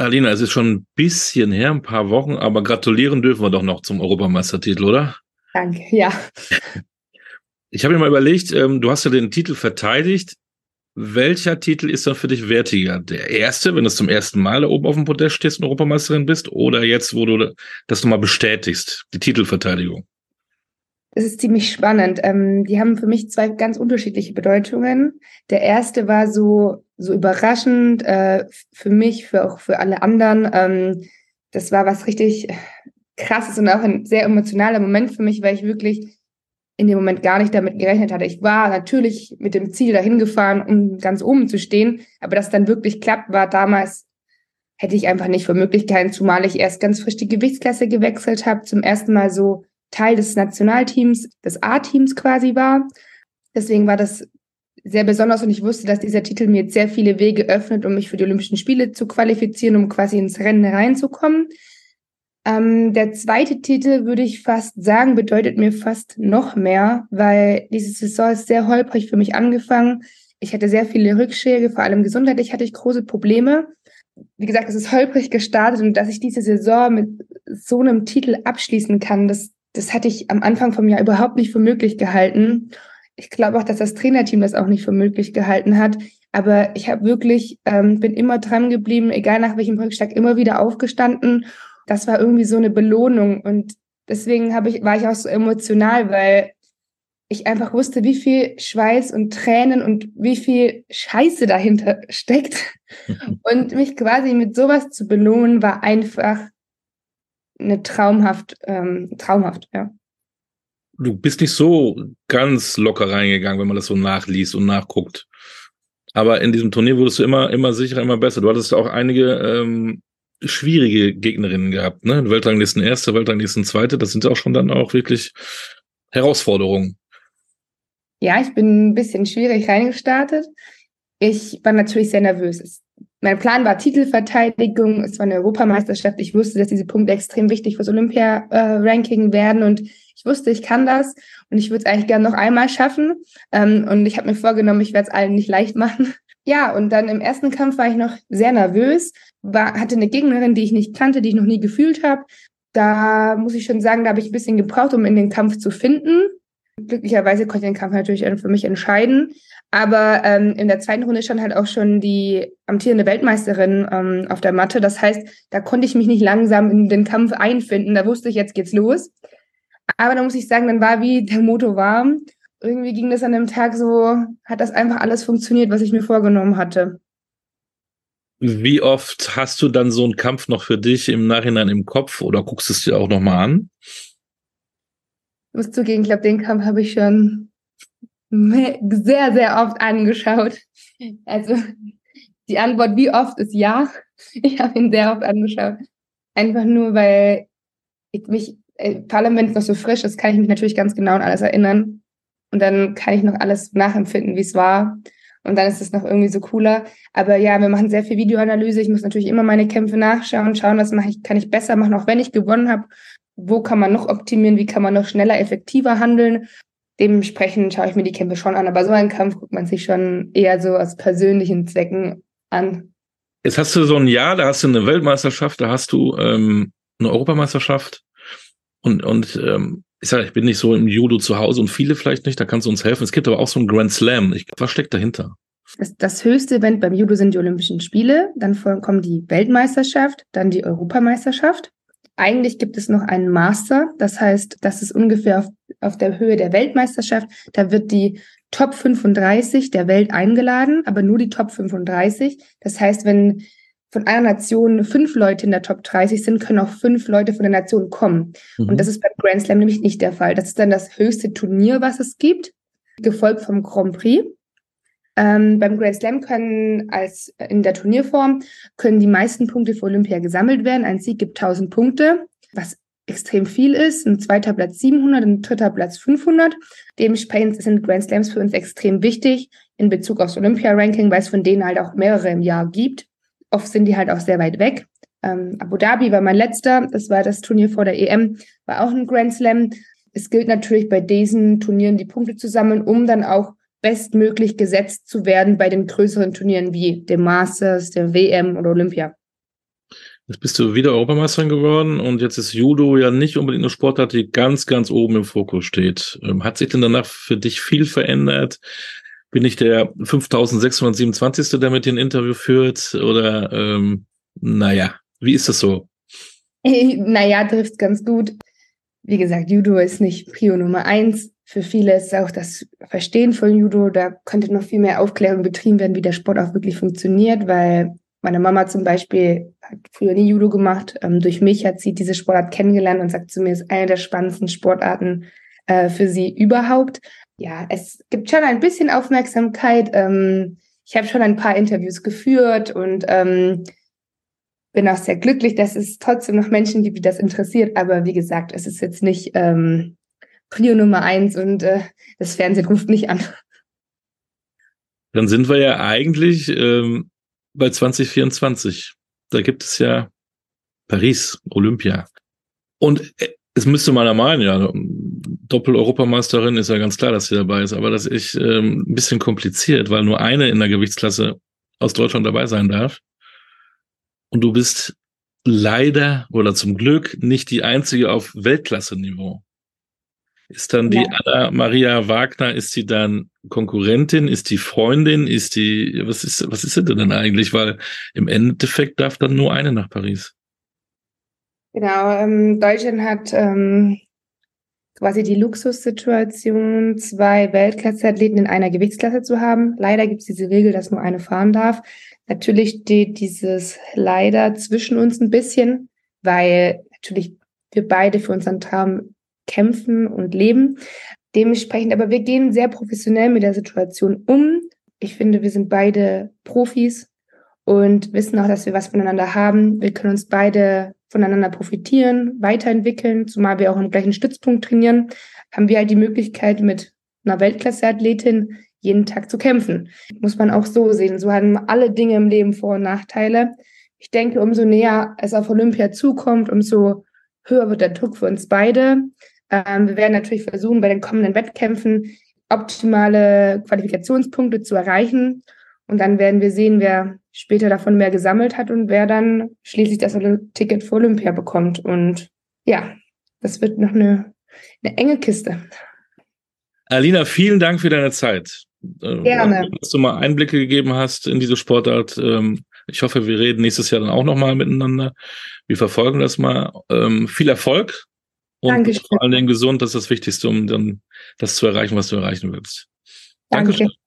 Alina, es ist schon ein bisschen her, ein paar Wochen, aber gratulieren dürfen wir doch noch zum Europameistertitel, oder? Danke, ja. Ich habe mir mal überlegt, ähm, du hast ja den Titel verteidigt. Welcher Titel ist dann für dich wertiger? Der erste, wenn du zum ersten Mal da oben auf dem Podest stehst und Europameisterin bist, oder jetzt, wo du das nochmal bestätigst, die Titelverteidigung? Das ist ziemlich spannend. Ähm, die haben für mich zwei ganz unterschiedliche Bedeutungen. Der erste war so, so überraschend äh, für mich, für auch für alle anderen. Ähm, das war was richtig krasses und auch ein sehr emotionaler Moment für mich, weil ich wirklich in dem Moment gar nicht damit gerechnet hatte. Ich war natürlich mit dem Ziel dahin gefahren, um ganz oben zu stehen, aber dass dann wirklich klappt, war damals hätte ich einfach nicht für möglich gehalten, zumal ich erst ganz frisch die Gewichtsklasse gewechselt habe, zum ersten Mal so Teil des Nationalteams, des A-Teams quasi war. Deswegen war das sehr besonders und ich wusste, dass dieser Titel mir jetzt sehr viele Wege öffnet, um mich für die Olympischen Spiele zu qualifizieren, um quasi ins Rennen reinzukommen. Ähm, der zweite Titel, würde ich fast sagen, bedeutet mir fast noch mehr, weil diese Saison ist sehr holprig für mich angefangen. Ich hatte sehr viele Rückschläge, vor allem gesundheitlich hatte ich große Probleme. Wie gesagt, es ist holprig gestartet und dass ich diese Saison mit so einem Titel abschließen kann, das das hatte ich am Anfang vom Jahr überhaupt nicht für möglich gehalten. Ich glaube auch, dass das Trainerteam das auch nicht für möglich gehalten hat. Aber ich habe wirklich, ähm, bin immer dran geblieben, egal nach welchem Rückschlag, immer wieder aufgestanden. Das war irgendwie so eine Belohnung. Und deswegen habe ich, war ich auch so emotional, weil ich einfach wusste, wie viel Schweiß und Tränen und wie viel Scheiße dahinter steckt. Und mich quasi mit sowas zu belohnen, war einfach eine traumhaft, ähm, traumhaft, ja. Du bist nicht so ganz locker reingegangen, wenn man das so nachliest und nachguckt. Aber in diesem Turnier wurdest du immer, immer sicherer, immer besser. Du hattest auch einige ähm, schwierige Gegnerinnen gehabt, ne? Weltranglisten erste, Weltranglisten zweite, das sind auch schon dann auch wirklich Herausforderungen. Ja, ich bin ein bisschen schwierig reingestartet. Ich war natürlich sehr nervös mein Plan war Titelverteidigung, es war eine Europameisterschaft. Ich wusste, dass diese Punkte extrem wichtig fürs Olympia-Ranking äh, werden und ich wusste, ich kann das und ich würde es eigentlich gerne noch einmal schaffen. Ähm, und ich habe mir vorgenommen, ich werde es allen nicht leicht machen. Ja, und dann im ersten Kampf war ich noch sehr nervös, war, hatte eine Gegnerin, die ich nicht kannte, die ich noch nie gefühlt habe. Da muss ich schon sagen, da habe ich ein bisschen gebraucht, um in den Kampf zu finden. Glücklicherweise konnte ich den Kampf natürlich für mich entscheiden. Aber ähm, in der zweiten Runde stand halt auch schon die amtierende Weltmeisterin ähm, auf der Matte. Das heißt, da konnte ich mich nicht langsam in den Kampf einfinden. Da wusste ich, jetzt geht's los. Aber da muss ich sagen, dann war wie der Motor warm. Irgendwie ging das an dem Tag so, hat das einfach alles funktioniert, was ich mir vorgenommen hatte. Wie oft hast du dann so einen Kampf noch für dich im Nachhinein im Kopf oder guckst du es dir auch nochmal an? Ich muss zugeben, ich glaube, den Kampf habe ich schon sehr, sehr oft angeschaut. Also die Antwort, wie oft, ist ja. Ich habe ihn sehr oft angeschaut. Einfach nur, weil ich mich, äh, noch so frisch ist, kann ich mich natürlich ganz genau an alles erinnern. Und dann kann ich noch alles nachempfinden, wie es war. Und dann ist es noch irgendwie so cooler. Aber ja, wir machen sehr viel Videoanalyse. Ich muss natürlich immer meine Kämpfe nachschauen, schauen, was mache ich, kann ich besser machen, auch wenn ich gewonnen habe. Wo kann man noch optimieren? Wie kann man noch schneller, effektiver handeln? dementsprechend schaue ich mir die Kämpfe schon an, aber so einen Kampf guckt man sich schon eher so aus persönlichen Zwecken an. Jetzt hast du so ein Jahr, da hast du eine Weltmeisterschaft, da hast du ähm, eine Europameisterschaft und, und ähm, ich sage, ich bin nicht so im Judo zu Hause und viele vielleicht nicht, da kannst du uns helfen. Es gibt aber auch so ein Grand Slam. Ich, was steckt dahinter? Das, das höchste Event beim Judo sind die Olympischen Spiele, dann kommt die Weltmeisterschaft, dann die Europameisterschaft. Eigentlich gibt es noch einen Master, das heißt, das ist ungefähr auf, auf der Höhe der Weltmeisterschaft. Da wird die Top 35 der Welt eingeladen, aber nur die Top 35. Das heißt, wenn von einer Nation fünf Leute in der Top 30 sind, können auch fünf Leute von der Nation kommen. Mhm. Und das ist beim Grand Slam nämlich nicht der Fall. Das ist dann das höchste Turnier, was es gibt, gefolgt vom Grand Prix. Ähm, beim Grand Slam können als in der Turnierform können die meisten Punkte für Olympia gesammelt werden. Ein Sieg gibt 1000 Punkte, was extrem viel ist. Ein zweiter Platz 700, ein dritter Platz 500. Dementsprechend sind Grand Slams für uns extrem wichtig in Bezug aufs Olympia-Ranking, weil es von denen halt auch mehrere im Jahr gibt. Oft sind die halt auch sehr weit weg. Ähm, Abu Dhabi war mein letzter. Das war das Turnier vor der EM, war auch ein Grand Slam. Es gilt natürlich bei diesen Turnieren die Punkte zu sammeln, um dann auch bestmöglich gesetzt zu werden bei den größeren Turnieren wie dem Masters, der WM oder Olympia. Jetzt bist du wieder Europameisterin geworden und jetzt ist Judo ja nicht unbedingt eine Sportart, die ganz, ganz oben im Fokus steht. Ähm, hat sich denn danach für dich viel verändert? Bin ich der 5627. der mit ein Interview führt? Oder, ähm, naja, wie ist das so? naja, trifft ganz gut. Wie gesagt, Judo ist nicht Prio Nummer eins. Für viele ist auch das Verstehen von Judo. Da könnte noch viel mehr Aufklärung betrieben werden, wie der Sport auch wirklich funktioniert, weil meine Mama zum Beispiel hat früher nie Judo gemacht. Ähm, durch mich hat sie diese Sportart kennengelernt und sagt zu mir, ist eine der spannendsten Sportarten äh, für sie überhaupt. Ja, es gibt schon ein bisschen Aufmerksamkeit. Ähm, ich habe schon ein paar Interviews geführt und ähm, bin auch sehr glücklich, dass es trotzdem noch Menschen gibt, die das interessiert. Aber wie gesagt, es ist jetzt nicht ähm, Prio Nummer eins und äh, das Fernsehen ruft nicht an. Dann sind wir ja eigentlich ähm, bei 2024. Da gibt es ja Paris, Olympia. Und äh, es müsste meiner Meinung ja, Doppel-Europameisterin ist ja ganz klar, dass sie dabei ist, aber das ist ähm, ein bisschen kompliziert, weil nur eine in der Gewichtsklasse aus Deutschland dabei sein darf. Und du bist leider oder zum Glück nicht die einzige auf Weltklasse-Niveau. Ist dann die Anna Maria Wagner, ist sie dann Konkurrentin, ist die Freundin, ist die, was ist, was ist sie denn eigentlich? Weil im Endeffekt darf dann nur eine nach Paris. Genau, ähm, Deutschland hat ähm, quasi die Luxussituation, zwei Weltklasse-Athleten in einer Gewichtsklasse zu haben. Leider gibt es diese Regel, dass nur eine fahren darf. Natürlich steht dieses leider zwischen uns ein bisschen, weil natürlich wir beide für unseren Traum kämpfen und leben. Dementsprechend, aber wir gehen sehr professionell mit der Situation um. Ich finde, wir sind beide Profis und wissen auch, dass wir was voneinander haben. Wir können uns beide voneinander profitieren, weiterentwickeln, zumal wir auch im gleichen Stützpunkt trainieren, haben wir halt die Möglichkeit, mit einer Weltklasse-Athletin jeden Tag zu kämpfen. Muss man auch so sehen. So haben alle Dinge im Leben Vor- und Nachteile. Ich denke, umso näher es auf Olympia zukommt, umso höher wird der Druck für uns beide. Ähm, wir werden natürlich versuchen, bei den kommenden Wettkämpfen optimale Qualifikationspunkte zu erreichen. Und dann werden wir sehen, wer später davon mehr gesammelt hat und wer dann schließlich das Ticket für Olympia bekommt. Und ja, das wird noch eine, eine enge Kiste. Alina, vielen Dank für deine Zeit. Äh, Gerne. Dass du mal Einblicke gegeben hast in diese Sportart. Ähm, ich hoffe, wir reden nächstes Jahr dann auch nochmal miteinander. Wir verfolgen das mal. Ähm, viel Erfolg und Dankeschön. vor allen Dingen gesund, das ist das Wichtigste, um dann das zu erreichen, was du erreichen willst. Danke. Dankeschön.